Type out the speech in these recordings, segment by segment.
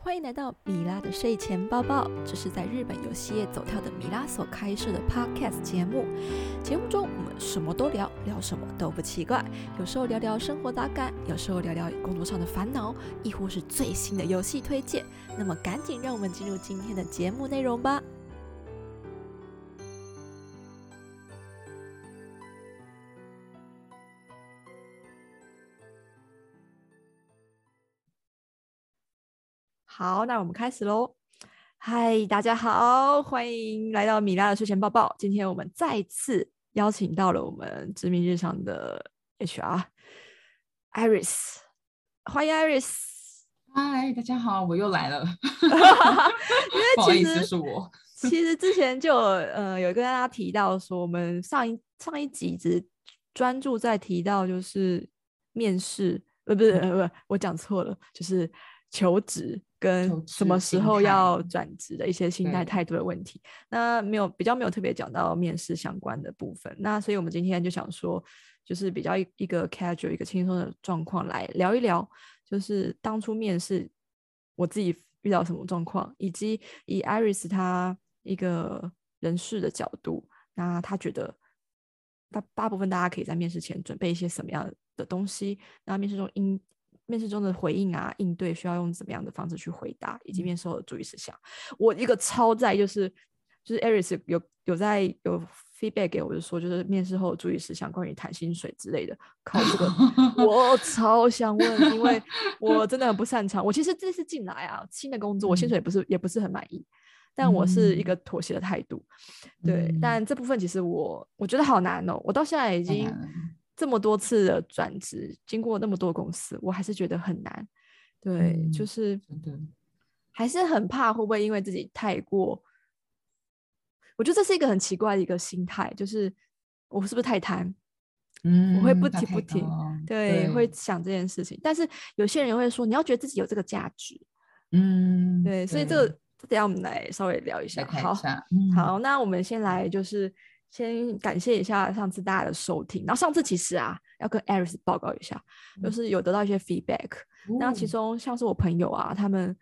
欢迎来到米拉的睡前抱抱，这是在日本游戏业走跳的米拉所开设的 podcast 节目。节目中我们什么都聊，聊什么都不奇怪。有时候聊聊生活杂感，有时候聊聊工作上的烦恼，亦或是最新的游戏推荐。那么赶紧让我们进入今天的节目内容吧。好，那我们开始喽。嗨，大家好，欢迎来到米拉的睡前抱抱。今天我们再次邀请到了我们知名日常的 HR Iris，欢迎 Iris。嗨，大家好，我又来了。因为 其实是我，其实之前就呃有跟大家提到说，我们上一上一集只专注在提到就是面试，呃不是不不，我讲错了，就是求职。跟什么时候要转职的一些心态态度的问题，那没有比较没有特别讲到面试相关的部分，那所以我们今天就想说，就是比较一一个 casual 一个轻松的状况来聊一聊，就是当初面试我自己遇到什么状况，以及以 Iris 他一个人事的角度，那他觉得大大部分大家可以在面试前准备一些什么样的东西，那面试中应。面试中的回应啊，应对需要用怎么样的方式去回答，以及面试后的注意事项。我一个超在就是就是 Aris 有有在有 feedback 给我，就说就是面试后的注意事项，关于谈薪水之类的。靠这个，我超想问，因为我真的很不擅长。我其实这次进来啊，新的工作，我薪水也不是也不是很满意，但我是一个妥协的态度。对，但这部分其实我我觉得好难哦，我到现在已经。这么多次的转职，经过那么多公司，我还是觉得很难。对，就是还是很怕会不会因为自己太过，我觉得这是一个很奇怪的一个心态，就是我是不是太贪？嗯，我会不停不停，对，会想这件事情。但是有些人会说，你要觉得自己有这个价值。嗯，对，所以这个等下我们来稍微聊一下。好，好，那我们先来就是。先感谢一下上次大家的收听，然后上次其实啊，要跟 Aris 报告一下，就是有得到一些 feedback，那其中像是我朋友啊，他们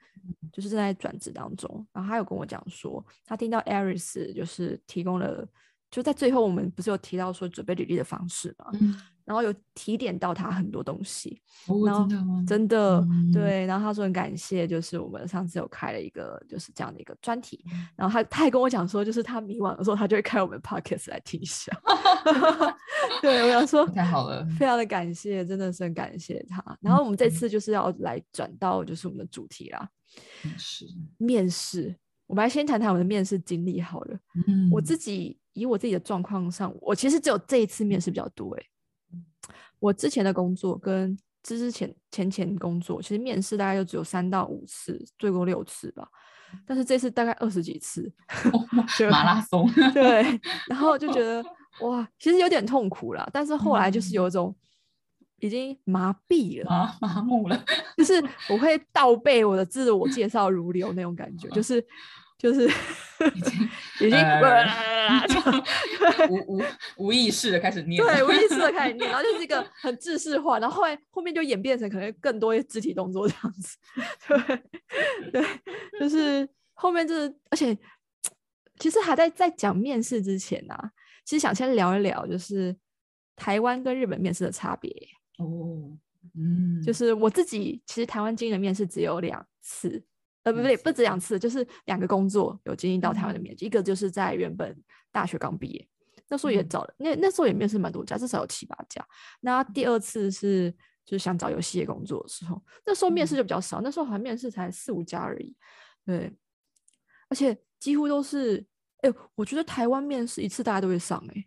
就是正在转职当中，然后他有跟我讲说，他听到 Aris 就是提供了，就在最后我们不是有提到说准备履历的方式嘛。然后有提点到他很多东西，然后真的对，然后他说很感谢，就是我们上次有开了一个就是这样的一个专题，然后他他还跟我讲说，就是他迷惘的时候，他就会开我们 podcast 来听一下。对，我想说太好了，非常的感谢，真的是很感谢他。然后我们这次就是要来转到就是我们的主题啦，面试。面试，我们来先谈谈我们的面试经历好了。嗯，我自己以我自己的状况上，我其实只有这一次面试比较多哎。我之前的工作跟之之前前前工作，其实面试大概就只有三到五次，最多六次吧。但是这次大概二十几次，马拉松。对，然后就觉得 哇，其实有点痛苦了。但是后来就是有一种已经麻痹了，麻麻木了，就是我会倒背我的自我介绍如流那种感觉，就是。就是已经已经 无无无意识的开始念，对，无意识的开始念，然后就是一个 很制式化，然后后来后面就演变成可能更多肢体动作这样子，对对，就是后面就是，而且其实还在在讲面试之前啊，其实想先聊一聊，就是台湾跟日本面试的差别。哦，嗯，就是我自己其实台湾经历的面试只有两次。呃，不对，不止两次，就是两个工作有经历到台湾的面试，一个就是在原本大学刚毕业，那时候也找了，那那时候也面试蛮多家，至少有七八家。那第二次是就是想找游戏业工作的时候，那时候面试就比较少，那时候好像面试才四五家而已。对，而且几乎都是，哎，我觉得台湾面试一次大家都会上，哎，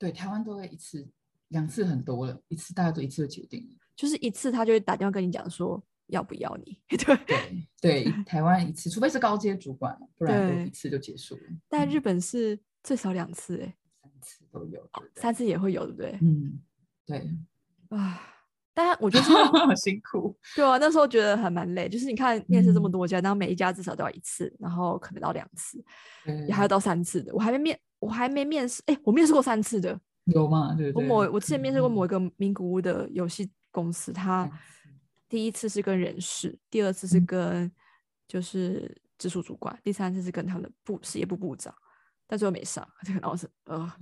对，台湾都会一次，两次很多了，一次大家都一次就决定了，就是一次他就会打电话跟你讲说。要不要你？对对对，台湾一次，除非是高阶主管，不然一次就结束了。但日本是最少两次，哎，三次都有，三次也会有，对不对？嗯，对。啊，但我觉得很 辛苦。对啊，那时候觉得还蛮累。就是你看面试这么多家，然后每一家至少都要一次，然后可能到两次，也还要到三次的。我还没面，我还没面试。哎，我面试过三次的，有吗？对我某我之前面试过某一个名古屋的游戏公司，他。第一次是跟人事，第二次是跟就是直属主管，第三次是跟他们的部事业部部长，但最后没上，然后是呃，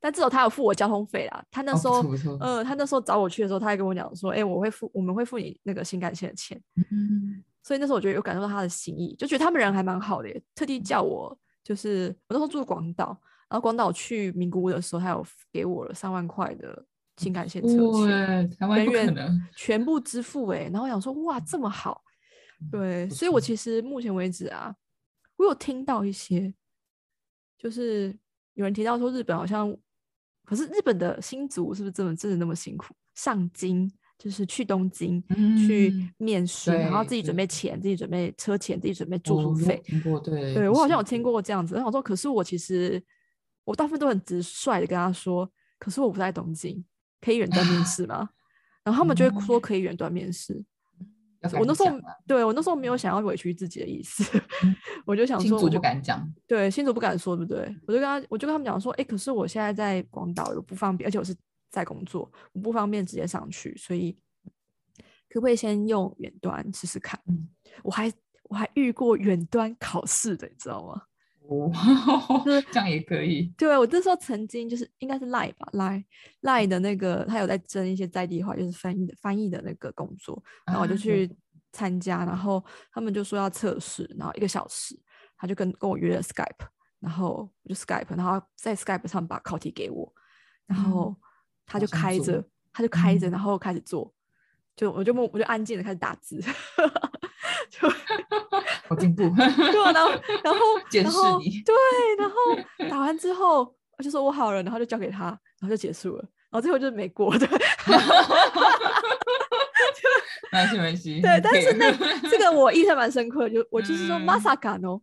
但至少他有付我交通费啦。他那时候，呃，他那时候找我去的时候，他还跟我讲说，哎，我会付，我们会付你那个新干线的钱。嗯，所以那时候我觉得有感受到他的心意，就觉得他们人还蛮好的，特地叫我，就是我那时候住广岛，然后广岛去名古屋的时候，他有给我了三万块的。新干线车钱，人员 全部支付哎，然后想说哇这么好，对，所以我其实目前为止啊，我有听到一些，就是有人提到说日本好像，可是日本的新族是不是真的真的那么辛苦？上京就是去东京去面试，然后自己准备钱，自己准备车钱，自己准备住宿费。听过对，对我好像有听过这样子。然后我说，可是我其实我大部分都很直率的跟他说，可是我不在东京。可以远端面试吗？然后他们就会说可以远端面试。我那时候对我那时候没有想要委屈自己的意思，我就想说，我就敢讲，对，新竹不敢说，对不对？我就跟他，我就跟他们讲说，哎，可是我现在在广岛，有不方便，而且我是在工作，我不方便直接上去，所以可不可以先用远端试试看？我还我还遇过远端考试的，你知道吗？哦，这样也可以。对，我那时候曾经就是应该是赖吧，赖赖的那个，他有在争一些在地化，就是翻译的翻译的那个工作，然后我就去参加，然后他们就说要测试，然后一个小时，他就跟跟我约了 Skype，然后我就 Skype，然后在 Skype 上把考题给我，然后他就开着，他就开着，然后开始做，就我就默我就安静的开始打字。就 好进步，对，然后然后 监视你，对，然后打完之后就说我好了，然后就交给他，然后就结束了，然后最后就是 没过，的，没关系对，但是那这个我印象蛮深刻，就我就是说 Masaka 哦，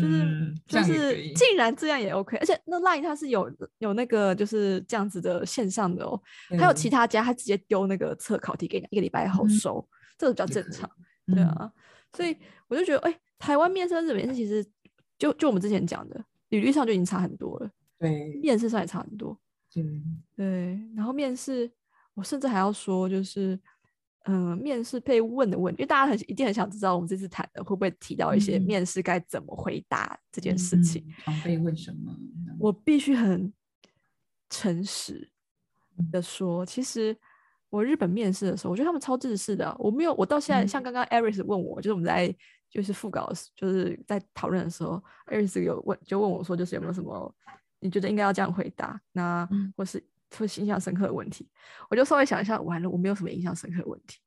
就是就是竟然这样也 OK，而且那 Line 它是有有那个就是这样子的线上的哦，还有其他家他直接丢那个测考题给你，一个礼拜后收，这个比较正常。对啊，所以我就觉得，哎，台湾面试跟日本面试其实就就我们之前讲的履历上就已经差很多了，对，面试上也差很多，嗯，对。然后面试，我甚至还要说，就是，嗯，面试被问的问题，因为大家很一定很想知道我们这次谈的会不会提到一些面试该怎么回答这件事情。常被问什么？我必须很诚实的说，其实。我日本面试的时候，我觉得他们超自私的。我没有，我到现在像刚刚 Aris 问我，就是我们在就是副稿，就是在讨论的时候，Aris 有问，就问我说，就是有没有什么你觉得应该要这样回答，那或是或印象深刻的问题。我就稍微想一下，完了，我没有什么印象深刻的问题，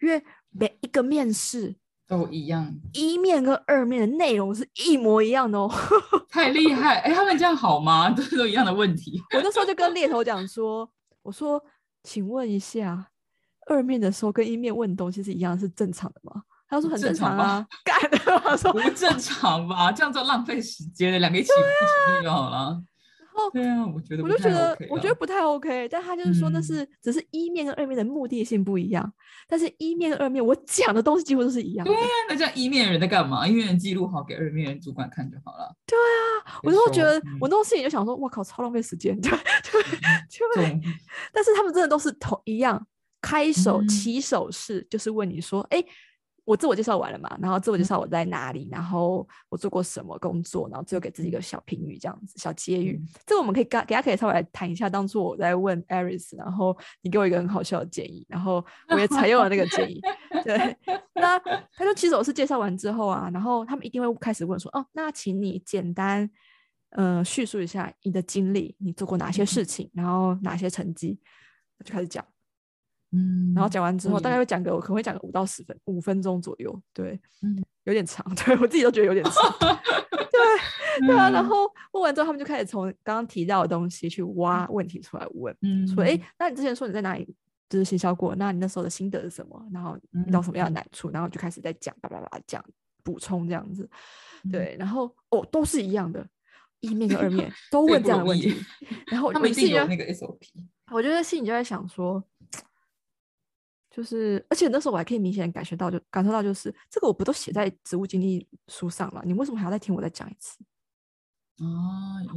因为每一个面试都一样，一面跟二面的内容是一模一样的哦，太厉害！哎，他们这样好吗？都是都一样的问题。我那时候就跟猎头讲说，我说。请问一下，二面的时候跟一面问东西是一样是正常的吗？他说很正常啊，干的 他说不正常吧？这样就浪费时间了，两个一起一起就好了。然后对啊，我觉得我就觉得我觉得不太 OK，但他就是说那是只是一面跟二面的目的性不一样，但是一面跟二面我讲的东西几乎都是一样。对啊，那这样一面人在干嘛？一面人记录好给二面人主管看就好了。对啊，我都觉得我那种事情就想说，我靠，超浪费时间。对对对，但是他们真的都是同一样，开手起手式就是问你说，哎。我自我介绍完了嘛，然后自我介绍我在哪里，然后我做过什么工作，然后最后给自己一个小评语，这样子小结语。这个我们可以给给他可以稍微来谈一下。当初我在问 Aris，然后你给我一个很好笑的建议，然后我也采用了那个建议。对，那他说其实我是介绍完之后啊，然后他们一定会开始问说，哦，那请你简单呃叙述一下你的经历，你做过哪些事情，然后哪些成绩，就开始讲。嗯，然后讲完之后，大概会讲个，我可能会讲个五到十分，五分钟左右，对，嗯，有点长，对我自己都觉得有点长，对，对啊。然后问完之后，他们就开始从刚刚提到的东西去挖问题出来问，嗯，说，哎，那你之前说你在哪里就是行销过？那你那时候的心得是什么？然后遇到什么样的难处？然后就开始在讲，叭叭叭讲补充这样子，对，然后哦，都是一样的，一面跟二面 都问这样的问题，然后他们一定有那个 SOP，我觉得心里就在想说。就是，而且那时候我还可以明显感觉到，就感受到，就是这个我不都写在职务经历书上了，你为什么还要再听我再讲一次？哦，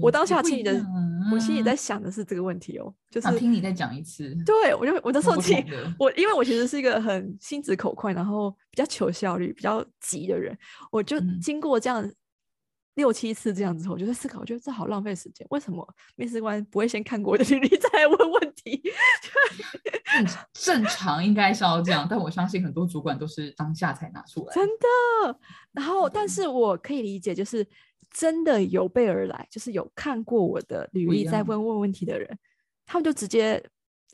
我当下心心里的，我心里在想的是这个问题哦，就是想听你再讲一次。对我就我那时候听我，因为我其实是一个很心直口快，然后比较求效率、比较急的人，我就嗯经过这样六七次这样子，我就在思考，我觉得这好浪费时间。为什么面试官不会先看过我的履历 再来问问题？正 正常应该是要这样，但我相信很多主管都是当下才拿出来。真的。然后，但嗯是我可以理解，就是真的有备而来，就是有看过我的履历再问问问题的人，他们就直接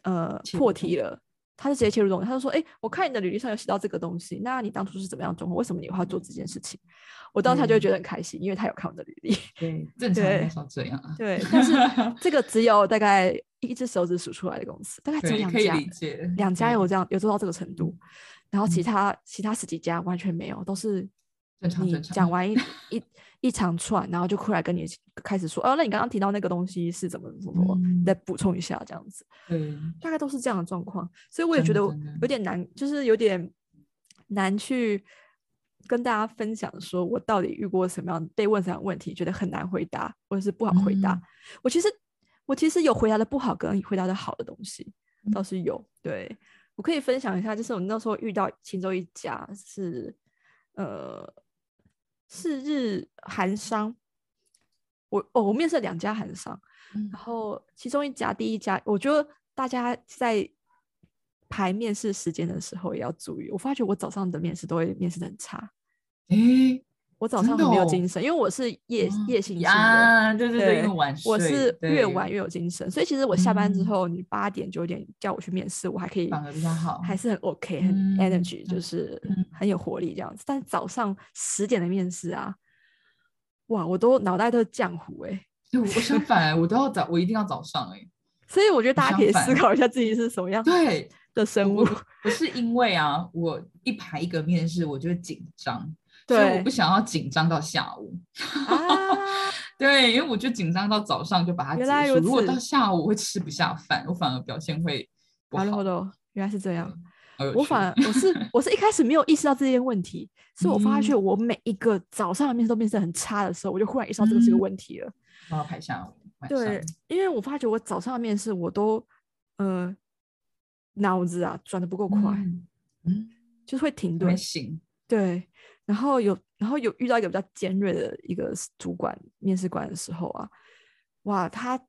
呃破题了。他就直接切入重点，他就说：“哎、我看你的履历上有写到这个东西，那你当初是怎么样的状况？为什么你会要做这件事情？”我当下就会嗯觉得很开心，因为他有看我的履历。对，正常应该这样啊。对，但是 这个只有大概一只手指数出来的公司，大概只有两家，两家有这样有做到这个程度，然后其嗯他、其他十几家完全没有，都是你正常正常讲完一一一长串，然后就过来跟你开始说，哦，那你刚刚提到那个东西是怎么怎么再补充一下这样子，对，大概都是这样的状况，所以我也觉得有点难，就是有点难去跟大家分享，说我到底遇过什么样被问什么样问题，觉得很难回答，或者是不好回答。嗯我其实我其实有回答的不好跟回答的好的东西，嗯。倒是有。对。我可以分享一下，就是我那时候遇到其中一家是呃是日韩商，我哦我面试了两家韩商，嗯。然后其中一家第一家，我觉得大家在排面试时间的时候也要注意。我发觉我早上的面试都会面试的很差，诶，我早上很没有哦精神，因为我是夜、哦夜行性的。呀，对对对，对晚我是越晚越有精神，所以其实我下班之嗯后，你八点九点叫我去面试，我还可以，反而比较好还是很 OK，很嗯 energy，、就嗯是嗯很有活力这样子。但早上十点的面试啊，哇，我都脑袋都是浆糊哎、对我相反，我都要早，我一定要早上哎。所以我觉得大家可以思考一下自己是什么样对，的生物。不是因为啊，我一排一个面试，我就会紧张，所以我不想要紧张到下午。啊，对，因为我就紧张到早上就把它结束，如如果到下午我会吃不下饭，我反而表现会 不好。好的，原来是这样。我反而我是 我是一开始没有意识到这些问题，是我发嗯觉我每一个早上的面试都面试很差的时候，我就忽然意识到这个是个嗯问题了。然后排下午对，因为我发觉我早上的面试我都呃脑子啊转的不够快，嗯嗯，就是会停顿。醒，对，然后有然后有遇到一个比较尖锐的一个主管面试官的时候啊，哇，他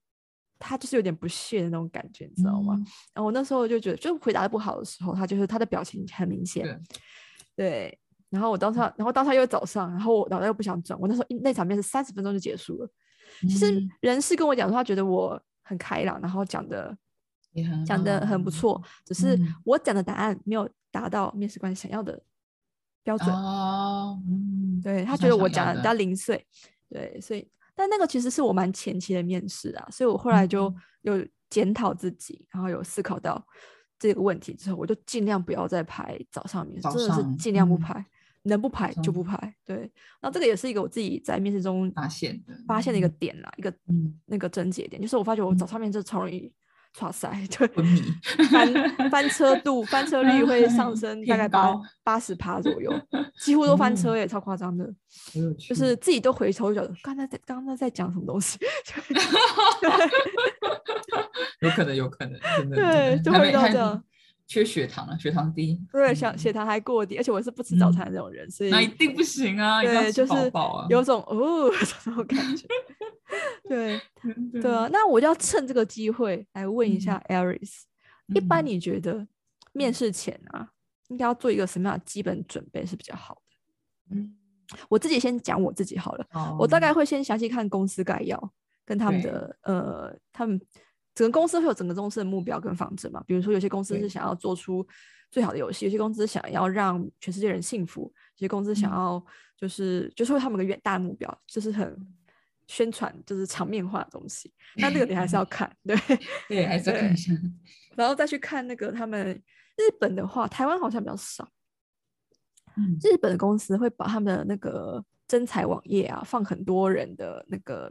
他就是有点不屑的那种感觉，你知道吗？嗯然后我那时候就觉得，就回答的不好的时候，他就是他的表情很明显，对，对。然后我当下，然后当下又是早上，然后我脑袋又不想转，我那时候那场面试三十分钟就结束了。其实嗯人事跟我讲说，他觉得我很开朗，然后讲的讲的很不错，只是嗯我讲的答案没有达到面试官想要的标准。哦，嗯，对他觉得我讲的。比较零碎，对，所以但那个其实是我蛮前期的面试啊，所以我后来就嗯。有检讨自己，然后有思考到这个问题之后，我就尽量不要再排早上面试，真的是尽量不嗯。排，能不排就不排。对，然后这个也是一个我自己在面试中发现的发现的一个点啦，一个嗯，那个症结点，就是我发觉我早上面就超容易耍塞，对，翻翻车度、翻车率会上升大概八八十趴左右，几乎都翻车哦耶，超夸张的。就是自己都回头觉得，刚才在刚刚在讲什么东西？有可能，有可能，真的，对就会还没还到这样缺血糖了，血糖低，对，血糖还过低，而且我是不吃早嗯餐的那种人，所以那一定不行啊，对，就是有种哦 这种感觉。对对啊，那我就要趁这个机会来问一嗯下 Aris，一般嗯你觉得面试前啊，应该要做一个什么样的基本准备是比较好的？嗯，我自己先讲我自己好了。好我大概会先详细看公司概要，跟他们的呃，他们整个公司会有整个公司的目标跟方针嘛。比如说，有些公司是想要做出最好的游戏，有些公司想要让全世界人幸福，有些公司想嗯要就是就是会他们有个远大的目标，就是很宣传就是场面化的东西。那这个你还是要看，对。对，还是要看一下，然后再去看那个他们日本的话，台湾好像比较少。嗯，日本的公司会把他们的那个征才网页啊，放很多人的那个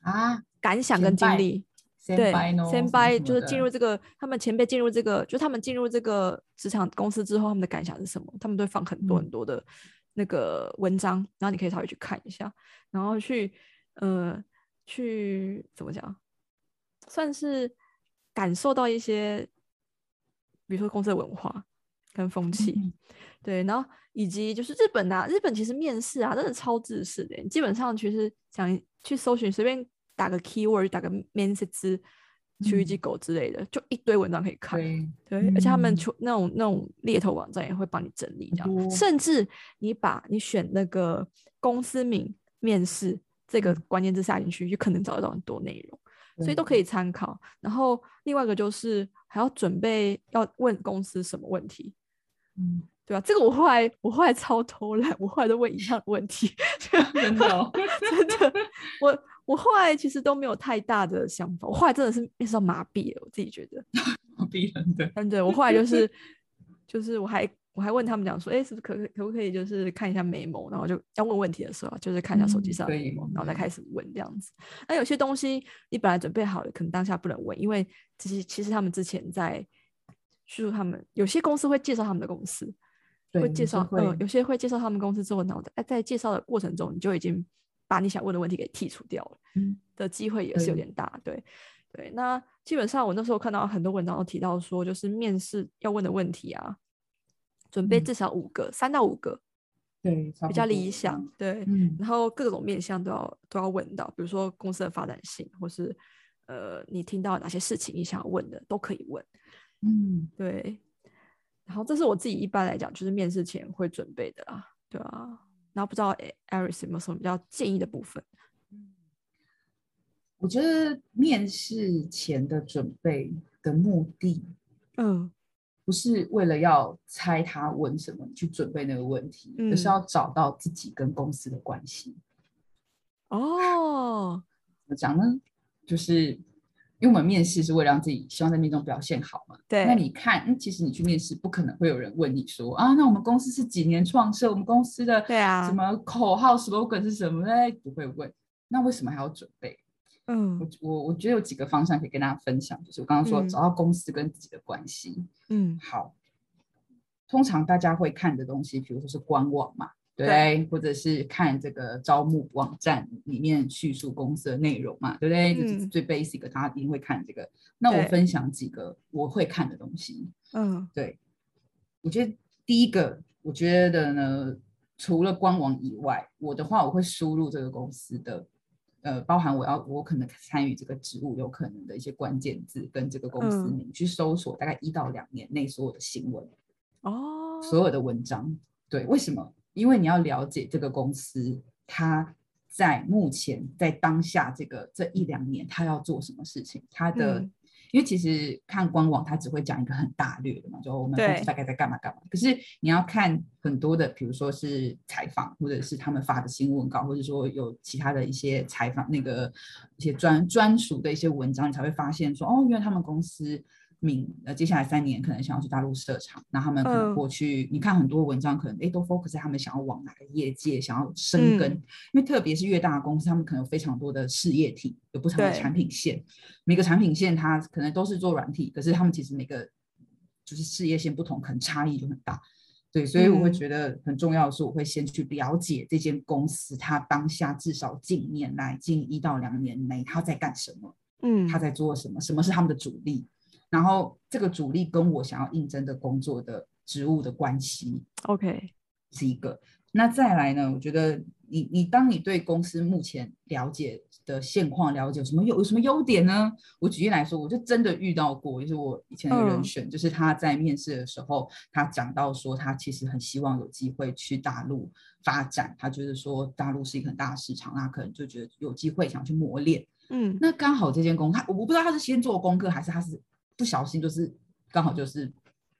啊，感想跟经历。对，先先掰就是进入这个，他们前辈进入这个，就他们进入这个职场公司之后，他们的感想是什么？他们都会放很多很嗯多的那个文章，然后你可以稍微去看一下，然后去呃，去怎么讲，算是感受到一些，比如说公司的文化跟风气，对，然后以及就是日本啊，日本其实面试啊，真的超自私的，基本上其实想去搜寻，随便打个 keyword，打个面试之。去一只狗之类的，就一堆文章可以看。对，而且他们出那种那种猎头网站也会帮你整理这样，甚至你把你选那个公司名面试这个关键字下进去，就可能找得到很多内容，所以都可以参考。然后另外一个就是还要准备要问公司什么问题，嗯，对吧？这个我后来我后来超偷懒，我后来都问一样的问题，真的真的我。我后来其实都没有太大的想法，我后来真的是那时候麻痹了，我自己觉得 麻痹了，对，嗯，对我后来就是就是我还我还问他们讲说，哎，是不是可可不可以就是看一下眉毛，然后就要问问题的时候，就是看一下手机上的眉毛，然后再开始问这样子。那有些东西你本来准备好了，可能当下不能问，因为其实其实他们之前在叙述他们有些公司会介绍他们的公司，会介绍，嗯，有些会介绍他们公司之后，然后在在介绍的过程中，你就已经。把你想问的问题给剔除掉了，嗯，的机会也是有点大，对对。那基本上我那时候看到很多文章都提到说，就是面试要问的问题啊，准备至少五个，三到五个，对，比较理想，对。然后各种面向都要都要问到，比如说公司的发展性，或是呃，你听到哪些事情你想要问的都可以问，嗯，对。然后这是我自己一般来讲就是面试前会准备的啦，对啊。然后不知道艾艾瑞斯有没有什么比较建议的部分？我觉得面试前的准备的目的，嗯，不是为了要猜他问什么去准备那个问题，而是要找到自己跟公司的关系。哦，怎么讲呢？就是。因为我们面试是为了让自己希望在面中表现好嘛。对。那你看，嗯，其实你去面试，不可能会有人问你说啊，那我们公司是几年创设？我们公司的对啊，什么口号 slogan 是什么？哎，不会问。那为什么还要准备？嗯，我我我觉得有几个方向可以跟大家分享，就是我刚刚说找到公司跟自己的关系。嗯，好。通常大家会看的东西，比如说是官网嘛。对，或者是看这个招募网站里面叙述公司的内容嘛，对不对？就是最 basic，他一定会看这个。那我分享几个我会看的东西。嗯，对，我觉得第一个，我觉得呢，除了官网以外，我的话我会输入这个公司的，呃，包含我要我可能参与这个职务有可能的一些关键字跟这个公司名去搜索，大概一到两年内所有的新闻哦，所有的文章。对，为什么？因为你要了解这个公司，它在目前在当下这个这一两年，它要做什么事情？它的，因为其实看官网，它只会讲一个很大略的嘛，就我们公司大概在干嘛干嘛。可是你要看很多的，比如说是采访，或者是他们发的新闻稿，或者说有其他的一些采访那个一些专专属的一些文章，你才会发现说，哦，原来他们公司。明呃，接下来三年可能想要去大陆设厂，那他们可能过去，你看很多文章可能哎都 focus 在他们想要往哪个业界想要深耕，因为特别是越大的公司，他们可能有非常多的事业体，有不同的产品线，每个产品线它可能都是做软体，可是他们其实每个就是事业线不同，可能差异就很大。对，所以我会觉得很重要的是，我会先去了解这间公司，它当下至少近年来近一到两年内它在干什么，嗯，它在做什么，什么是他们的主力。然后这个主力跟我想要应征的工作的职务的关系，OK，是一个。那再来呢？我觉得你你当你对公司目前了解的现况了解什么有有什么优点呢？我举例来说，我就真的遇到过，就是我以前的人选，就是他在面试的时候，他讲到说他其实很希望有机会去大陆发展，他觉得说大陆是一个很大的市场，那可能就觉得有机会想去磨练。嗯，那刚好这间公司，他我不知道他是先做功课还是他是。不小心就是刚好就是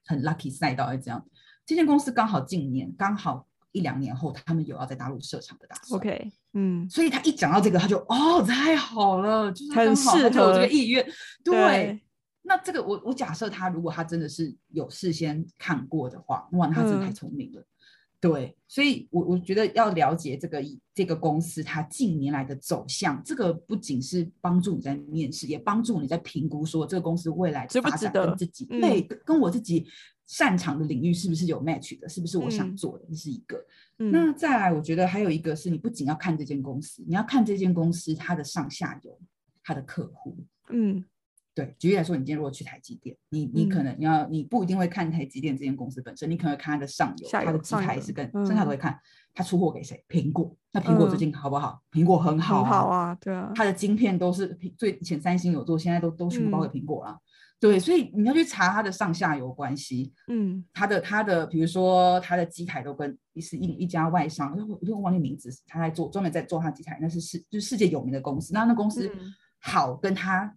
很 lucky 赛道，是这样。这间公司刚好近年刚好一两年后，他们有要在大陆设厂的打算。OK，嗯，所以他一讲到这个，他就哦，太好了，就是很适合这个意愿。对，那这个我我假设他如果他真的是有事先看过的话，哇，那他真的太聪明了。对，所以，我我觉得要了解这个这个公司它近年来的走向，这个不仅是帮助你在面试，也帮助你在评估说这个公司未来的发展跟自己对跟我自己擅长的领域是不是有 match 的，是不是我想做的，这是一个。那再来，我觉得还有一个是你不仅要看这间公司，你要看这间公司它的上下游，它的客户，嗯。对，举例来说，你今天如果去台积电，你你可能你要你不一定会看台积电这间公司本身，你可能会看它的上游，它的机台是跟剩下都会看它出货给谁，苹果。那苹果最近好不好？苹果很好，好啊，对啊。它的晶片都是最以前三星有做，现在都都全部包给苹果了。对，所以你要去查它的上下游关系，嗯，它的它的比如说它的机台都跟是一一家外商，我我忘记名字，他在做专门在做它机台，那是世就是世界有名的公司。那那公司好跟它。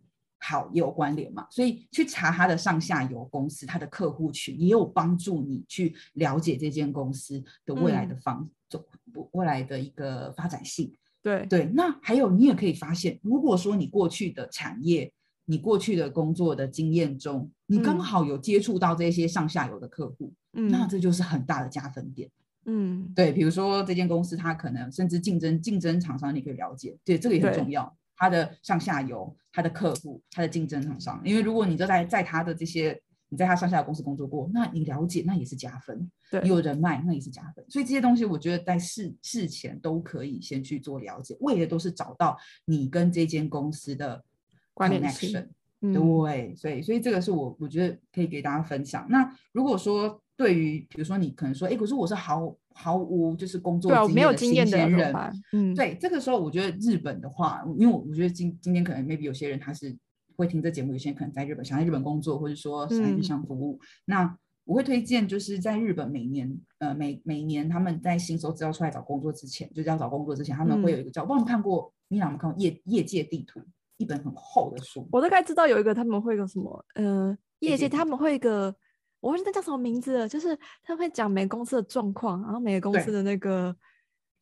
好也有关联嘛，所以去查它的上下游公司，它的客户群也有帮助你去了解这间公司的未来的方走未来的一个发展性。对。对，那还有你也可以发现，如果说你过去的产业，你过去的工作的经验中，你刚好有接触到这些上下游的客户，那这就是很大的加分点。嗯，对，比如说这间公司它可能甚至竞争竞争厂商，你可以了解，对这个也很重要。它的上下游、他的客户、他的竞争厂商，因为如果你都在在他的这些，你在他上下游公司工作过，那你了解那也是加分。对，你有人脉那也是加分。所以这些东西，我觉得在事事前都可以先去做了解，为的都是找到你跟这间公司的关联性。对，所以所以这个是我我觉得可以给大家分享。那如果说对于比如说你可能说，哎，可是我是毫毫无就是工作没有经验的人，嗯，对，这个时候我觉得日本的话，因为我我觉得今今天可能 maybe 有些人他是会听这节目，有些人可能在日本想在日本工作，或者说想在日商服务，那我会推荐就是在日本每年呃每每年他们在新手只要出来找工作之前，就是要找工作之前，他们会有一个叫，忘了看过，你有没有看过业业界地图？一本很厚的书，我大概知道有一个他们会一个什么，呃，业界他们会一个，我忘记那叫什么名字了，就是他会讲每个公司的状况，然后每个公司的那个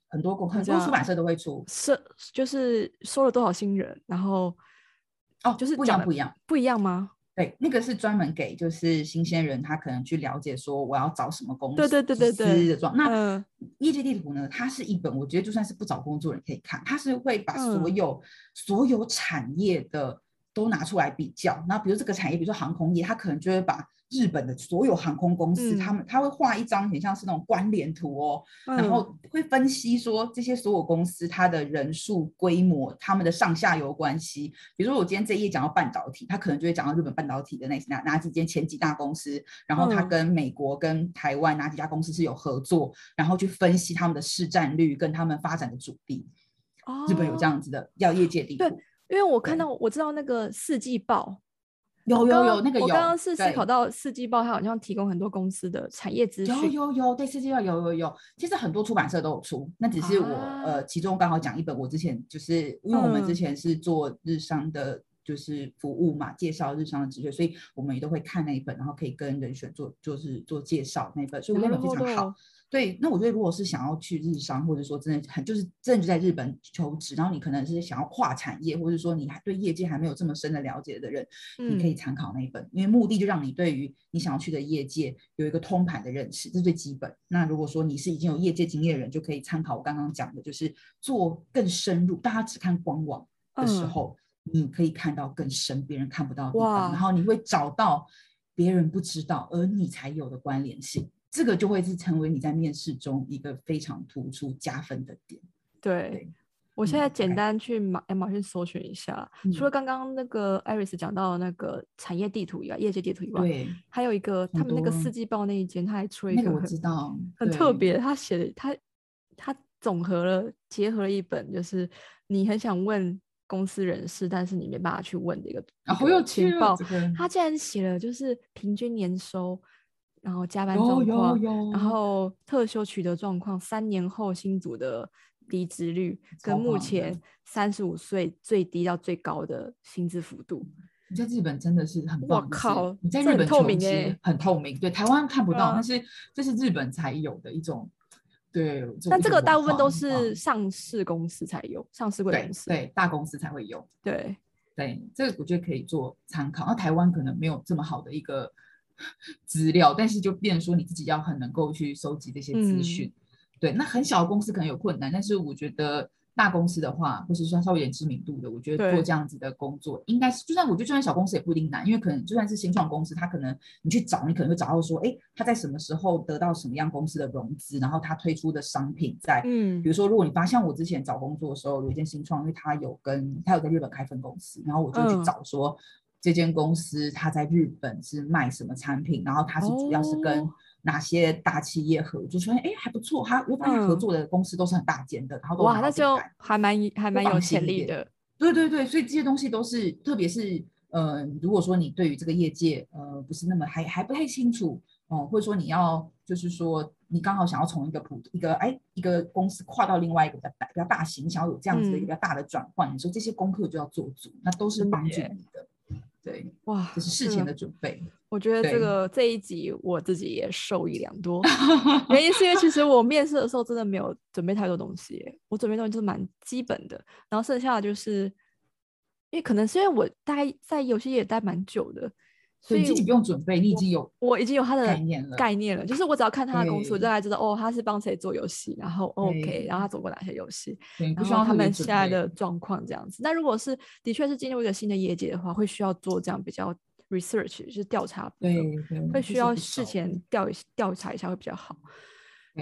很多公很多出版社都会出，是就是收了多少新人，然后哦，就是不一样不一样不一样吗？对，那个是专门给就是新鲜人，他可能去了解说我要找什么公司，对对对对对的状。那业界地图呢？它是一本，我觉得就算是不找工作人可以看，它是会把所有所有产业的都拿出来比较。那比如这个产业，比如说航空业，它可能就会把。日本的所有航空公司，他们他会画一张很像是那种关联图哦，然后会分析说这些所有公司它的人数规模、他们的上下游关系。比如说我今天这一页讲到半导体，他可能就会讲到日本半导体的那哪哪几间前几大公司，然后他跟美国跟台湾哪几家公司是有合作，然后去分析他们的市占率跟他们发展的主力。哦，日本有这样子的要业界地图。对，因为我看到我知道那个四季报。有有有那个有，我刚刚是思考到四季报，它好像提供很多公司的产业资讯。有有有，对四季报有有有，其实很多出版社都有出，那只是我呃其中刚好讲一本，我之前就是因为我们之前是做日商的，就是服务嘛，介绍日商的职业，所以我们也都会看那一本，然后可以跟人选做就是做介绍那本，所以那本非常好。对，那我觉得如果是想要去日商，或者说真的很就是真的就在日本求职，然后你可能是想要跨产业，或者说你还对业界还没有这么深的了解的人，你可以参考那一本，因为目的就让你对于你想要去的业界有一个通盘的认识，这是最基本。那如果说你是已经有业界经验的人，就可以参考我刚刚讲的，就是做更深入。大家只看官网的时候，你可以看到更深别人看不到的地方，然后你会找到别人不知道而你才有的关联性。这个就会是成为你在面试中一个非常突出加分的点。对，我现在简单去马马逊搜寻一下，除了刚刚那个艾瑞斯讲到那个产业地图以外，业界地图以外，对，还有一个他们那个四季报那一间，他还出了一个我知道很特别，他写的他他总合了结合了一本，就是你很想问公司人士，但是你没办法去问的一个好有情报。他竟然写了就是平均年收。然后加班状况，然后特休取得状况，三年后新组的离职率，跟目前三十五岁最低到最高的薪资幅度。你在日本真的是很棒，我靠！你在日本透明哎，很透明，对台湾看不到，但是这是日本才有的一种，对。但这个大部分都是上市公司才有，上市公司，对大公司才会有。对对，这个我觉得可以做参考。那台湾可能没有这么好的一个。资料，但是就变说你自己要很能够去收集这些资讯。对，那很小的公司可能有困难，但是我觉得。大公司的话，或是说稍微有点知名度的，我觉得做这样子的工作，应该是就算我觉得就算小公司也不一定难，因为可能就算是新创公司，他可能你去找，你可能会找到说，哎，他在什么时候得到什么样公司的融资，然后他推出的商品在，嗯，比如说如果你发现我之前找工作的时候有一间新创，因为他有跟他有在日本开分公司，然后我就去找说这间公司它在日本是卖什么产品，然后它是主要是跟。哪些大企业合作？说哎还不错，他我发现合作的公司都是很大间的，然后都哇，那就还蛮还蛮有潜力的。对对对，所以这些东西都是，特别是呃，如果说你对于这个业界呃不是那么还还不太清楚哦，或者说你要就是说你刚好想要从一个普一个哎一个公司跨到另外一个比较大比较大型，想要有这样子的一个比较大的转换，你说这些功课就要做足，那都是帮助你的。对，哇，这是事前的准备。我觉得这个这一集我自己也受益良多。原因是因为其实我面试的时候真的没有准备太多东西，我准备东西就是蛮基本的，然后剩下的就是因为可能是因为我待在游戏业待蛮久的。所以你自己不用准备，你已经有，我已经有他的概念了。概念了，就是我只要看他的公司，我大概知道哦，他是帮谁做游戏，然后 OK，然后他走过哪些游戏，然后他们现在的状况这样子。那如果是的确是进入一个新的业界的话，会需要做这样比较 research，就是调查，对，会需要事前调调查一下会比较好。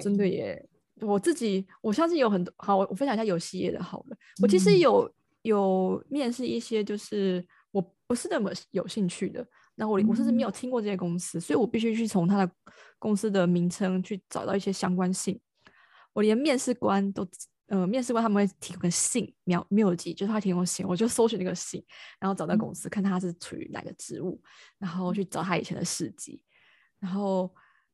真的耶，我自己我相信有很多好，我我分享一下游戏业的好了。我其实有有面试一些，就是我不是那么有兴趣的。那我我甚至没有听过这些公司，所以我必须去从他的公司的名称去找到一些相关性。我连面试官都，呃，面试官他们会提供个信，秒秒记，就是他提供信，我就搜寻那个信，然后找到公司，看他是处于哪个职务，然后去找他以前的事迹，然后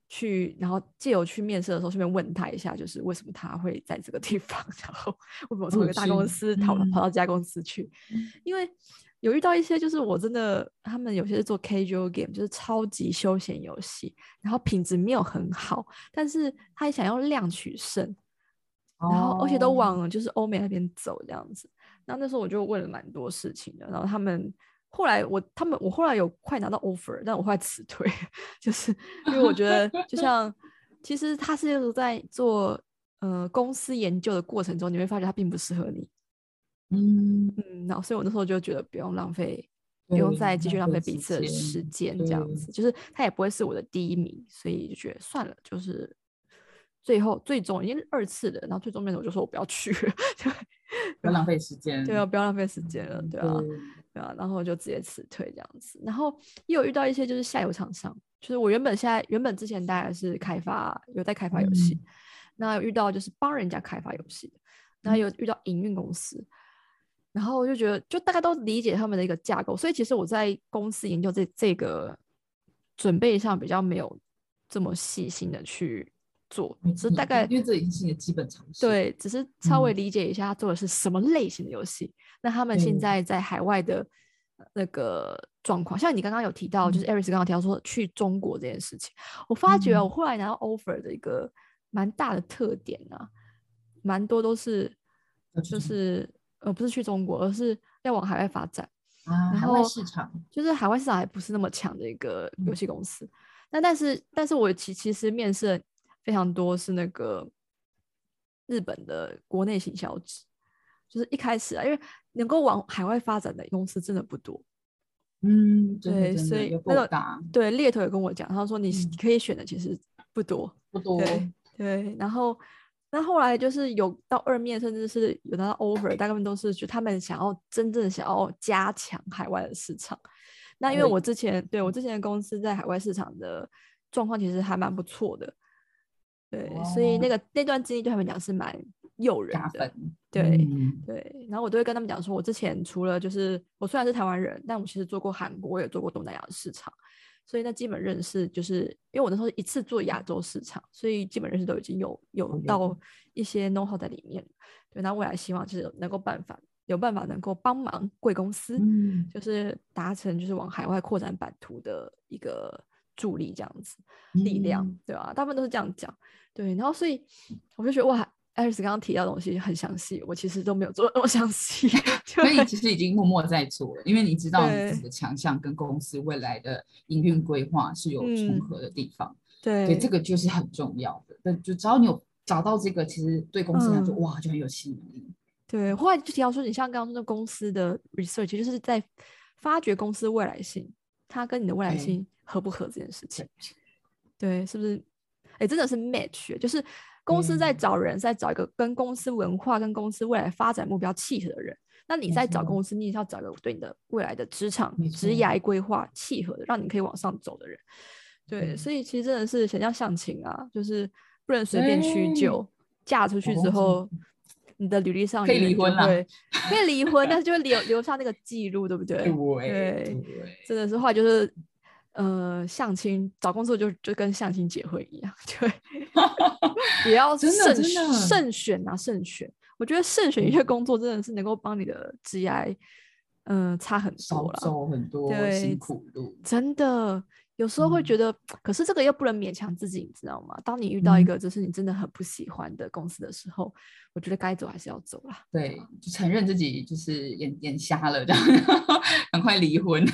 去，然后借由去面试的时候，顺便问他一下，就是为什么他会在这个地方，然后为什么从一个大公司跑跑到这家公司去，因为。有遇到一些，就是我真的，他们有些是做 casual game，就是超级休闲游戏，然后品质没有很好，但是他也想要量取胜，然后而且都往就是欧美那边走这样子。那那时候我就问了蛮多事情的，然后他们后来我他们我后来有快拿到 offer，但我后来辞退，就是因为我觉得 就像其实他是在做呃公司研究的过程中，你会发觉他并不适合你。嗯。嗯，然后所以我那时候就觉得不用浪费，不用再继续浪费彼此的时间，这样子，就是他也不会是我的第一名，所以就觉得算了，就是最后最终已经二次的，然后最终面的我就说我不要去了，不要浪费时间，对啊，不要浪费时间了，对啊，对。啊，然后我就直接辞退这样子，然后又有遇到一些就是下游厂商，就是我原本现在原本之前大概是开发有在开发游戏，那有遇到就是帮人家开发游戏，然后有遇到营运公司。然后我就觉得，就大家都理解他们的一个架构，所以其实我在公司研究这这个准备上比较没有这么细心的去做，只是大概因为这已经是你的基本常识。对，只是稍微理解一下他做的是什么类型的游戏。那他们现在在海外的那个状况，像你刚刚有提到，就是 Aris 刚刚提到说去中国这件事情，我发觉我后来拿到 offer 的一个蛮大的特点啊，蛮多都是就是。呃，不是去中国，而是要往海外发展啊。海外市场就是海外市场还不是那么强的一个游戏公司。那但是，但是我其其实面试非常多是那个日本的国内行销职，就是一开始啊，因为能够往海外发展的公司真的不多。嗯，对，所以那个对猎头也跟我讲，他说你可以选的其实不多，不多。对，然后。那后来就是有到二面，甚至是有到 over，大部分都是就他们想要真正想要加强海外的市场。那因为我之前对我之前的公司在海外市场的状况其实还蛮不错的，对，所以那个那段经历对他们讲是蛮诱人的。对对，然后我都会跟他们讲说，我之前除了就是我虽然是台湾人，但我其实做过韩国，我也做过东南亚的市场。所以那基本认识就是，因为我那时候一次做亚洲市场，所以基本认识都已经有有到一些 know how 在里面。对，那未来希望就是能够办法有办法能够帮忙贵公司，就是达成就是往海外扩展版图的一个助力这样子力量，对吧？大部分都是这样讲。对，然后所以我就觉得哇，艾瑞斯刚刚提到的东西很详细，我其实都没有做那么详细，所以其实已经默默在做了，因为你知道你自己的强项跟公司未来的营运规划是有重合的地方。对，这个就是很重要的。但就只要你有找到这个，其实对公司来说，哇，就很有吸引力。对，后来就提到说，你像刚刚说的公司的 research，就是在发掘公司未来性，它跟你的未来性合不合这件事情。对，是不是？哎，真的是 match，就是公司在找人，在找一个跟公司文化、跟公司未来发展目标契合的人。那你在找公司，你也是要找一个对你的未来的职场、职涯规划契合的，让你可以往上走的人。对，所以其实真的是想要相亲啊，就是不能随便屈就。嫁出去之后，你的履历上可以离婚了，可以离婚，但是就会留留下那个记录，对不对？对，真的是话就是，呃，相亲找工作就就跟相亲结婚一样，对，也要 慎慎选啊，慎选。我觉得慎选一些工作真的是能够帮你的 GI，，嗯，差很多了，走很多辛苦路，真的。有时候会觉得，可是这个又不能勉强自己，你知道吗？当你遇到一个就是你真的很不喜欢的公司的时候，我觉得该走还是要走啦。对，就承认自己就是眼眼瞎了，这样 赶快离婚，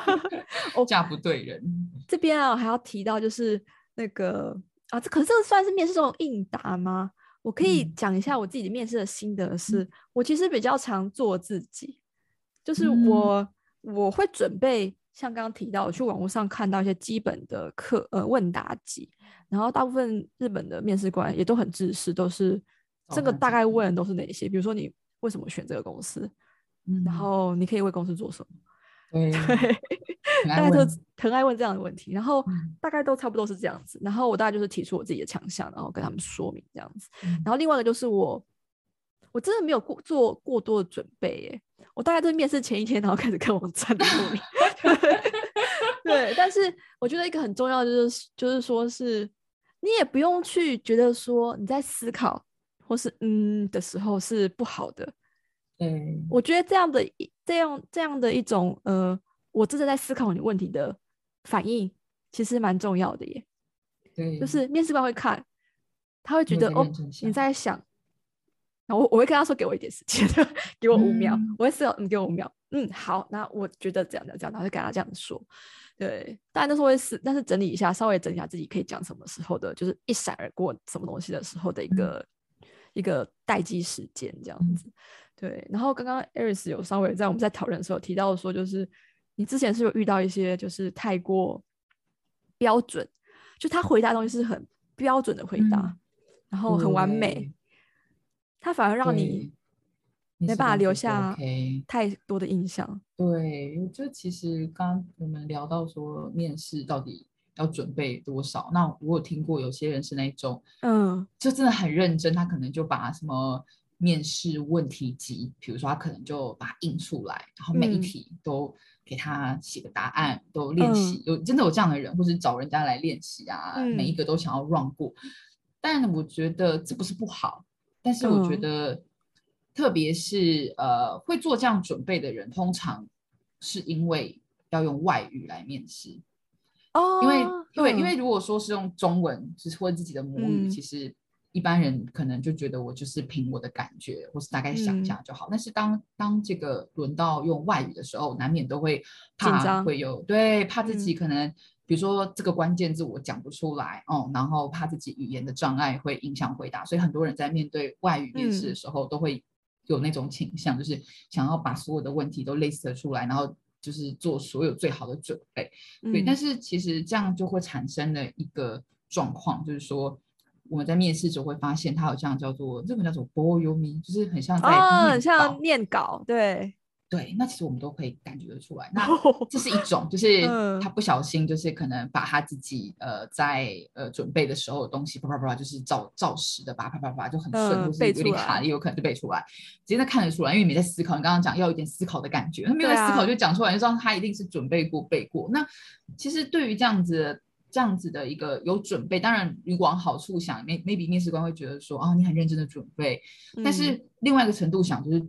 嫁不对人。这边啊，还要提到就是那个啊，这可是这个算是面试中应答吗？我可以讲一下我自己的面试的心得，是我其实比较常做自己，就是我我会准备。像刚刚提到，我去网络上看到一些基本的课呃问答集，然后大部分日本的面试官也都很自私，都是这个大概问的都是哪些？比如说你为什么选这个公司，然后你可以为公司做什么？对，大家都很爱问这样的问题，然后大概都差不多是这样子。然后我大概就是提出我自己的强项，然后跟他们说明这样子。然后另外一个就是我，我真的没有过做过多的准备耶。我大概都是面试前一天，然后开始看网站的录音。对，但是我觉得一个很重要就是，就是说是你也不用去觉得说你在思考或是嗯的时候是不好的。嗯，我觉得这样的这样这样的一种呃，我真的在思考你问题的反应，其实蛮重要的耶。对，就是面试官会看，他会觉得哦你在想。然后我我会跟他说，给我一点时间，给我五秒，我会思考，你给我五秒，嗯，好，那我觉得这样的这样，然后就跟他这样说，对，当然都是会是，但是整理一下，稍微整理一下自己可以讲什么时候的，就是一闪而过什么东西的时候的一个一个待机时间这样子，对。然后刚刚 Aris 有稍微在我们在讨论的时候提到说，就是你之前是有遇到一些就是太过标准，就他回答东西是很标准的回答，然后很完美。他反而让你没办法留下太多的印象。对，就其实刚我们聊到说面试到底要准备多少，那我有听过有些人是那种，嗯，就真的很认真，他可能就把什么面试问题集，比如说他可能就把它印出来，然后每一题都给他写个答案，都练习。有真的有这样的人，或者找人家来练习啊，每一个都想要 run 过。但我觉得这不是不好。但是我觉得，特别是呃会做这样准备的人，通常是因为要用外语来面试哦。因为因为因为如果说是用中文，就是或自己的母语，其实一般人可能就觉得我就是凭我的感觉，或是大概想一下就好。但是当当这个轮到用外语的时候，难免都会怕会有对怕自己可能。比如说这个关键字我讲不出来哦，然后怕自己语言的障碍会影响回答，所以很多人在面对外语面试的时候都会有那种倾向，就是想要把所有的问题都 list 出来，然后就是做所有最好的准备。对，但是其实这样就会产生了一个状况，就是说我们在面试时会发现，它好像叫做日本叫做 “bo yumi”，就是很像在很像念稿，对。对，那其实我们都可以感觉得出来。那 这是一种，就是他不小心，就是可能把他自己呃在呃准备的时候的东西啪啪啪，就是照照实的把啪啪啪就很顺，就是有点卡，也有可能就背出来。直接看得出来，因为你没在思考。你刚刚讲要有点思考的感觉，他没有在思考就讲出来，就知道他一定是准备过背过。那其实对于这样子这样子的一个有准备，当然你往好处想，maybe 面试官会觉得说啊，你很认真的准备。但是另外一个程度想就是。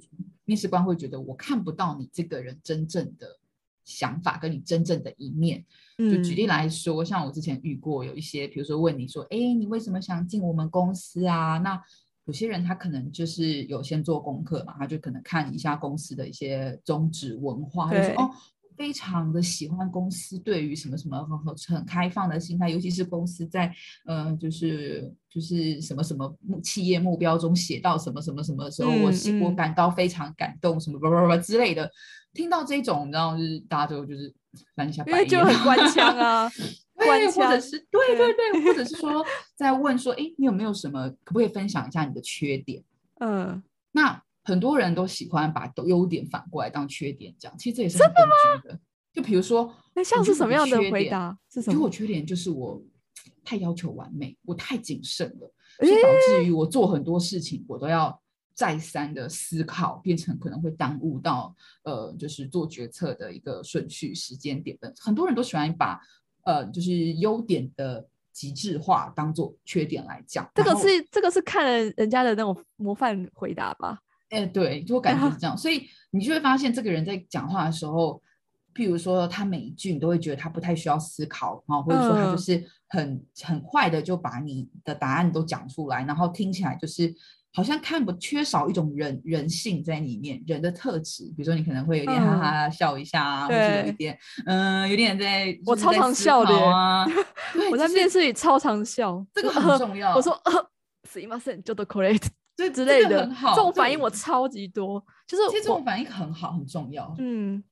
面试官会觉得我看不到你这个人真正的想法，跟你真正的一面。就举例来说，像我之前遇过有一些，比如说问你说，哎，你为什么想进我们公司啊？那有些人他可能就是有先做功课嘛，他就可能看一下公司的一些宗旨文化，就说哦。非常的喜欢公司对于什么什么很很很开放的心态，尤其是公司在呃就是就是什么什么目企业目标中写到什么什么什么的时候，我我感到非常感动，什么叭叭叭之类的。听到这种，你知道，就是大家都就是翻一下白眼，就很官腔啊，对，或者是对对对，或者是说在问说，哎，你有没有什么可不可以分享一下你的缺点？嗯，那。很多人都喜欢把优点反过来当缺点讲，其实这也是真的吗？就比如说，那像是什么样的回答？是什么？我缺点就是我太要求完美，我太谨慎了，所以导致于我做很多事情我都要再三的思考，变成可能会耽误到呃，就是做决策的一个顺序时间点的。很多人都喜欢把呃，就是优点的极致化当做缺点来讲。这个是这个是看了人家的那种模范回答吧？哎，对，就感觉是这样，所以你就会发现，这个人在讲话的时候，譬如说他每一句，你都会觉得他不太需要思考啊，或者说他就是很很快的就把你的答案都讲出来，然后听起来就是好像看不缺少一种人人性在里面，人的特质，比如说你可能会有点哈哈笑一下啊，或者有一点嗯，有点在我超常笑的啊，我在面试里超常笑，这个很重要。我说すいません、ちょっとこれ。 这之类的，这种反应我超级多，就是其实这种反应很好，很重要。嗯，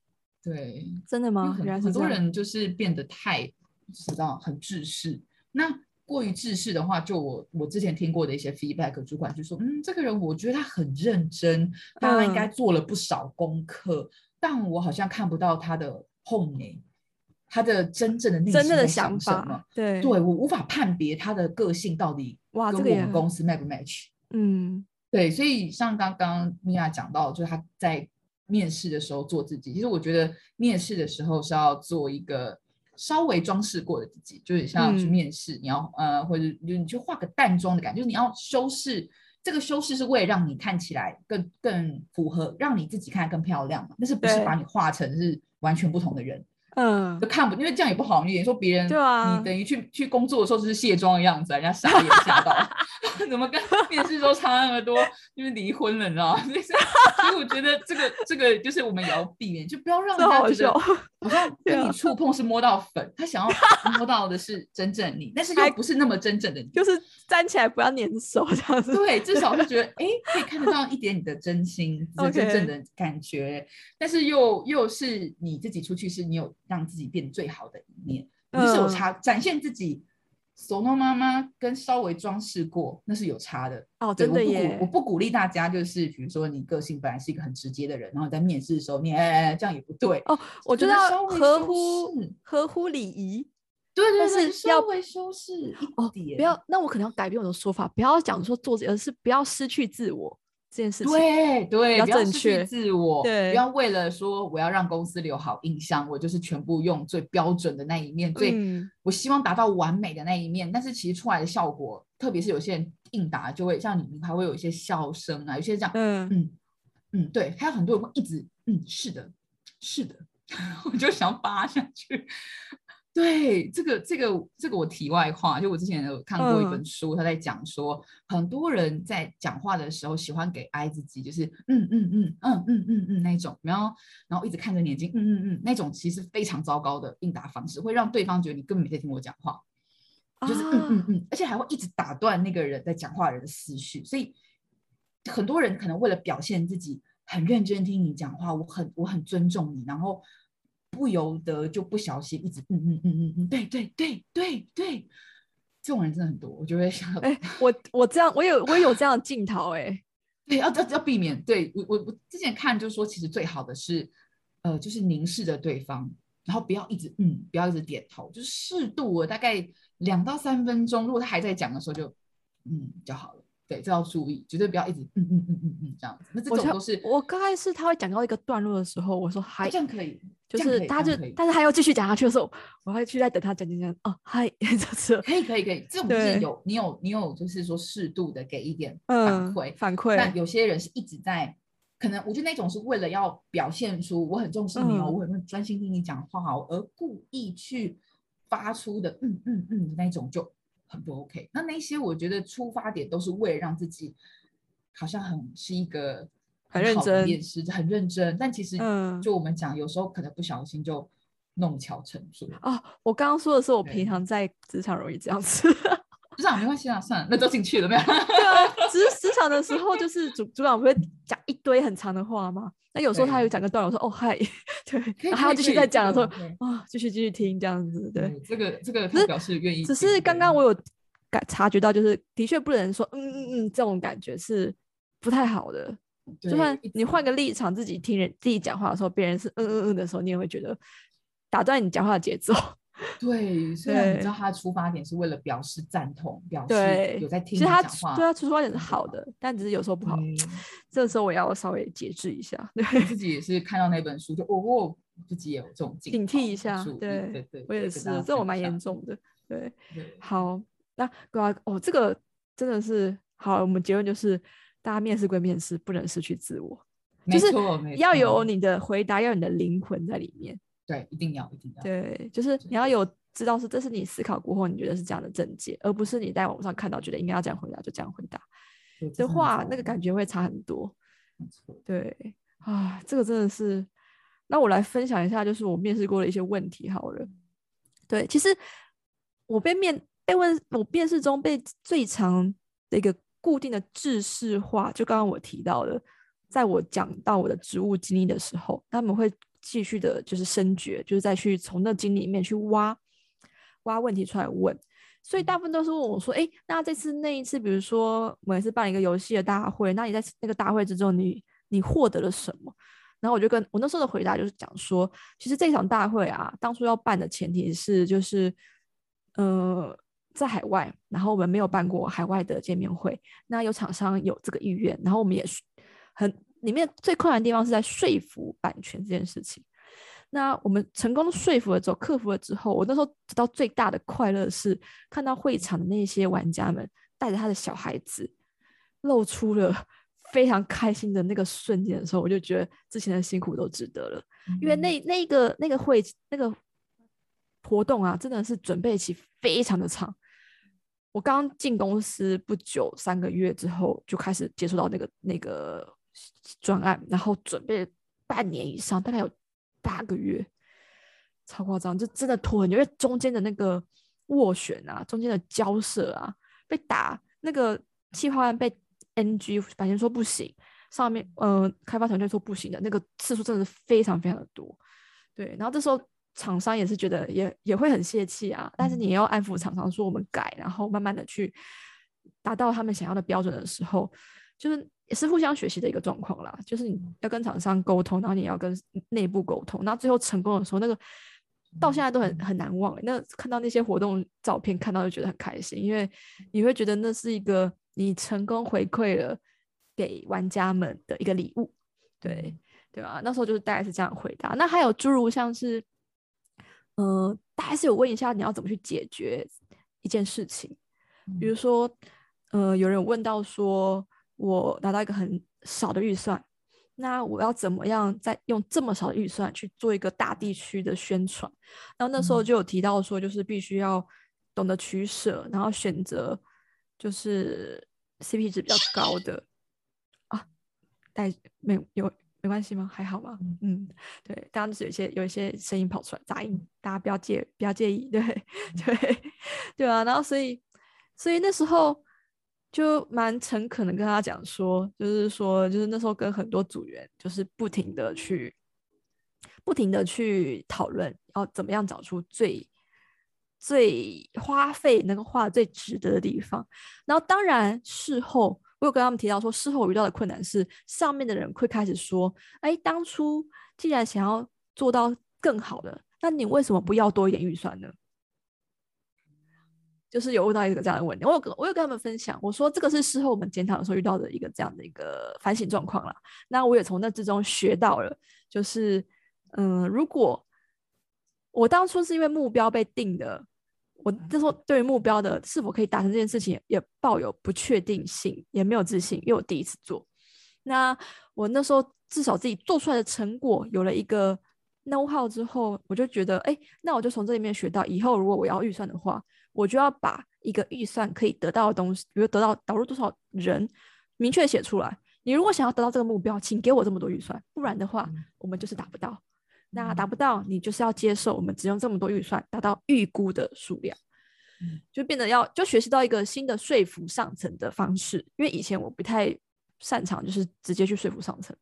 对，真的吗？很很多人就是变得太知道很自视，那过于自视的话，就我我之前听过的一些 feedback，主管就说，嗯，这个人我觉得他很认真，他应该做了不少功课，但我好像看不到他的后面，他的真正的内心的想什么？对，对我无法判别他的个性到底跟我们公司 match 不 match。嗯，对，所以像刚刚米娅讲到，就是他在面试的时候做自己。其实我觉得面试的时候是要做一个稍微装饰过的自己，就是像去面试，你要呃，或者就你去化个淡妆的感觉，就是你要修饰。这个修饰是为了让你看起来更更符合，让你自己看更漂亮嘛。但是不是把你化成是完全不同的人？嗯，就看不，因为这样也不好。你说别人，对啊，你等于去去工作的时候就是卸妆的样子，人家傻眼吓到，怎么跟 面试时候差那么多？因为离婚了，你知道吗？所以我觉得这个这个就是我们也要避免，就不要让人家觉得好像跟你触碰是摸到粉，他想要摸到的是真正你，但是又不是那么真正的你，就是站起来不要粘手这样子。对，至少是觉得哎，可以看得到一点你的真心、真正的感觉，但是又又是你自己出去是你有。让自己变最好的一面，就是有差，展现自己。Sono 妈妈跟稍微装饰过，那是有差的哦。真的耶！我不鼓励大家，就是比如说你个性本来是一个很直接的人，然后在面试的时候，你哎这样也不对哦。我觉得要合乎合乎礼仪，对对对，稍微修饰一点。不要，那我可能要改变我的说法，不要讲说做，而是不要失去自我。这件事情对对，要正确自我，对，不要为了说我要让公司留好印象，我就是全部用最标准的那一面，最我希望达到完美的那一面。但是其实出来的效果，特别是有些人应答就会像你，还会有一些笑声啊，有些这样，嗯嗯嗯，对，还有很多人会一直嗯，是的，是的，我就想扒下去。对这个这个这个我题外话，就我之前有看过一本书，他在讲说，很多人在讲话的时候喜欢给 I 自己，就是嗯嗯嗯嗯嗯嗯嗯那种，然后然后一直看着眼睛，嗯嗯嗯那种，其实非常糟糕的应答方式，会让对方觉得你根本没在听我讲话，就是嗯嗯嗯，而且还会一直打断那个人在讲话人的思绪，所以很多人可能为了表现自己很认真听你讲话，我很我很尊重你，然后。不由得就不小心一直嗯嗯嗯嗯嗯，对对对对对，这种人真的很多，我就会想，哎，我我这样，我有我有这样的镜头，哎，对，要要要避免。对我我我之前看就是说，其实最好的是，呃，就是凝视着对方，然后不要一直嗯，不要一直点头，就是适度，大概两到三分钟，如果他还在讲的时候，就嗯就好了。对，这要注意，绝对不要一直嗯嗯嗯嗯嗯这样子。那这种都是我刚开始他会讲到一个段落的时候，我说还这样可以，就是他就但是他要继续讲下去的时候，我会去在等他讲讲讲哦，嗨，可以可以可以，这种是有你有你有就是说适度的给一点反馈反馈。但有些人是一直在，可能我觉得那种是为了要表现出我很重视你哦，我很专心听你讲话哦，而故意去发出的嗯嗯嗯的那种就。很不 OK，那那些我觉得出发点都是为了让自己好像很是一个很认真面试，很认真。但其实，嗯，就我们讲，有时候可能不小心就弄巧成拙啊。我刚刚说的是我平常在职场容易这样子。职场没关系啊，算了，那都进去了没有？对啊，职 职场的时候就是主主管不会讲一堆很长的话吗？那有时候他有讲个段落，说哦嗨，对，然后继续再讲，说啊继续继续听这样子，对，这个这个他表示愿意。只是刚刚我有感察觉到，就是的确不能说嗯嗯嗯这种感觉是不太好的。就算你换个立场，自己听人自己讲话的时候，别人是嗯嗯嗯的时候，你也会觉得打断你讲话的节奏。对，虽然你知道他的出发点是为了表示赞同，表示有在听讲话，对他出发点是好的，但只是有时候不好。这时候我要稍微节制一下。对，自己也是看到那本书就哦，自己也有这种警惕一下。对对对，我也是，这我蛮严重的。对，好，那哥哦，这个真的是好。我们结论就是，大家面试归面试，不能失去自我，就是要有你的回答，要有你的灵魂在里面。对，一定要，一定要。对，就是你要有知道是这是你思考过后，你觉得是这样的正解，而不是你在网上看到觉得应该要这样回答就这样回答的话，那个感觉会差很多。对啊，这个真的是。那我来分享一下，就是我面试过的一些问题好了。对，其实我被面被问，我面试中被最长的一个固定的制式化，就刚刚我提到的，在我讲到我的职务经历的时候，他们会。继续的，就是深掘，就是再去从那经历里面去挖挖问题出来问，所以大部分都是问我说：“哎，那这次那一次，比如说我也是办一个游戏的大会，那你在那个大会之中，你你获得了什么？”然后我就跟我那时候的回答就是讲说：“其实这场大会啊，当初要办的前提是就是，呃，在海外，然后我们没有办过海外的见面会，那有厂商有这个意愿，然后我们也很。”里面最困难的地方是在说服版权这件事情。那我们成功说服了之后，克服了之后，我那时候得到最大的快乐是看到会场的那些玩家们带着他的小孩子，露出了 非常开心的那个瞬间的时候，我就觉得之前的辛苦都值得了。因为那那个那个会那个活动啊，真的是准备期非常的长。我刚进公司不久，三个月之后就开始接触到那个那个。专案，然后准备半年以上，大概有八个月，超夸张，就真的拖很久，因为中间的那个斡旋啊，中间的交涉啊，被打那个计划案被 NG，反正说不行，上面嗯开发团队说不行的那个次数真的是非常非常的多，对，然后这时候厂商也是觉得也也会很泄气啊，但是你也要安抚厂商说我们改，然后慢慢的去达到他们想要的标准的时候，就是。也是互相学习的一个状况啦，就是你要跟厂商沟通，然后你要跟内部沟通，那最后成功的时候，那个到现在都很很难忘。那看到那些活动照片，看到就觉得很开心，因为你会觉得那是一个你成功回馈了给玩家们的一个礼物，对对吧？那时候就是大概是这样回答。那还有诸如像是，呃，大概是有问一下你要怎么去解决一件事情，比如说，呃，有人问到说。我拿到一个很少的预算，那我要怎么样再用这么少的预算去做一个大地区的宣传？然后那时候就有提到说，就是必须要懂得取舍，然后选择就是 CP 值比较高的啊。带没有没关系吗？还好吗？嗯，对，当然就是有些有一些声音跑出来杂音，大家不要介不要介意，对 对对啊。然后所以所以那时候。就蛮诚恳的跟他讲说，就是说，就是那时候跟很多组员，就是不停的去，不停的去讨论，要怎么样找出最最花费能够花最值得的地方。然后当然事后，我有跟他们提到说，事后遇到的困难是，上面的人会开始说，哎，当初既然想要做到更好的，那你为什么不要多一点预算呢？就是有问到一个这样的问题，我有跟我有跟他们分享，我说这个是事后我们检讨的时候遇到的一个这样的一个反省状况了。那我也从那之中学到了，就是嗯，如果我当初是因为目标被定的，我那时候对于目标的是否可以达成这件事情也抱有不确定性，也没有自信，因为我第一次做。那我那时候至少自己做出来的成果有了一个 know how 之后，我就觉得，哎，那我就从这里面学到，以后如果我要预算的话。我就要把一个预算可以得到的东西，比如得到导入多少人明确写出来。你如果想要得到这个目标，请给我这么多预算，不然的话，我们就是达不到。那达不到，你就是要接受我们只用这么多预算达到预估的数量，就变得要就学习到一个新的说服上层的方式。因为以前我不太擅长，就是直接去说服上层，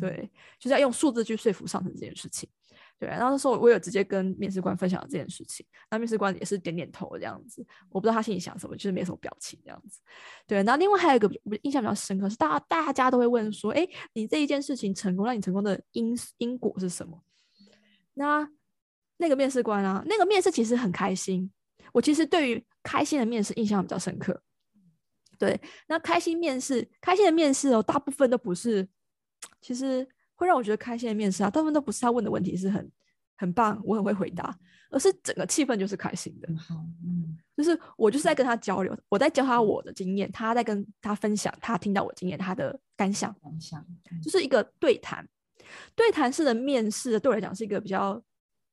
对，就是要用数字去说服上层这件事情。对，然后那时候我有直接跟面试官分享了这件事情，那面试官也是点点头这样子，我不知道他心里想什么，就是没什么表情这样子。对，然后另外还有一个我印象比较深刻是，大家大家都会问说，哎，你这一件事情成功，让你成功的因因果是什么？那那个面试官啊，那个面试其实很开心，我其实对于开心的面试印象比较深刻。对，那开心面试，开心的面试哦，大部分都不是，其实。会让我觉得开心的面试啊，大部分都不是他问的问题是很很棒，我很会回答，而是整个气氛就是开心的。就是我就是在跟他交流，我在教他我的经验，他在跟他分享他听到我经验他的感想，感想就是一个对谈，对谈式的面试对我来讲是一个比较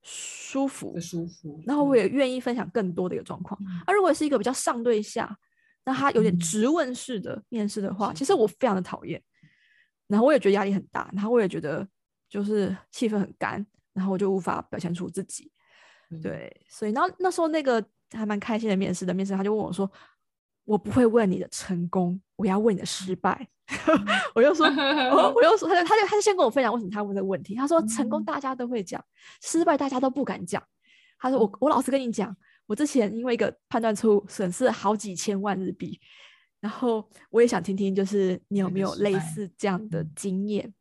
舒服，舒服。然后我也愿意分享更多的一个状况。而如果是一个比较上对下，那他有点直问式的面试的话，其实我非常的讨厌。然后我也觉得压力很大，然后我也觉得就是气氛很干，然后我就无法表现出自己。对，所以那那时候那个还蛮开心的面试的面试，他就问我说：“我不会问你的成功，我要问你的失败。”我又说，我又说，他就他就他就先跟我分享为什么他问这个问题。他说：“成功大家都会讲，失败大家都不敢讲。”他说：“我我老实跟你讲，我之前因为一个判断错误，损失了好几千万日币。”然后我也想听听，就是你有没有类似这样的经验？